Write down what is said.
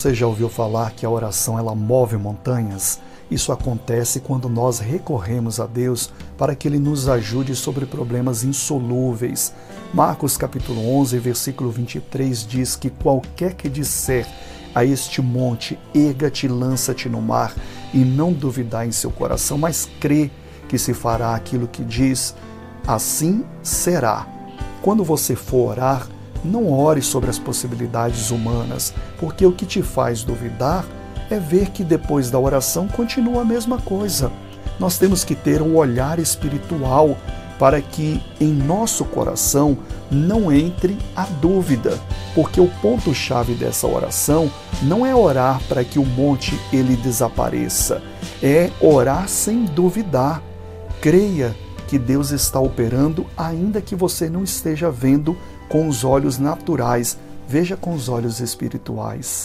Você já ouviu falar que a oração ela move montanhas? Isso acontece quando nós recorremos a Deus para que ele nos ajude sobre problemas insolúveis. Marcos capítulo 11, versículo 23 diz que qualquer que disser a este monte, erga-te, lança-te no mar, e não duvidar em seu coração, mas crê que se fará aquilo que diz, assim será. Quando você for orar, não ore sobre as possibilidades humanas, porque o que te faz duvidar é ver que depois da oração continua a mesma coisa. Nós temos que ter um olhar espiritual para que em nosso coração não entre a dúvida, porque o ponto chave dessa oração não é orar para que o monte ele desapareça, é orar sem duvidar. Creia que Deus está operando ainda que você não esteja vendo com os olhos naturais, veja com os olhos espirituais.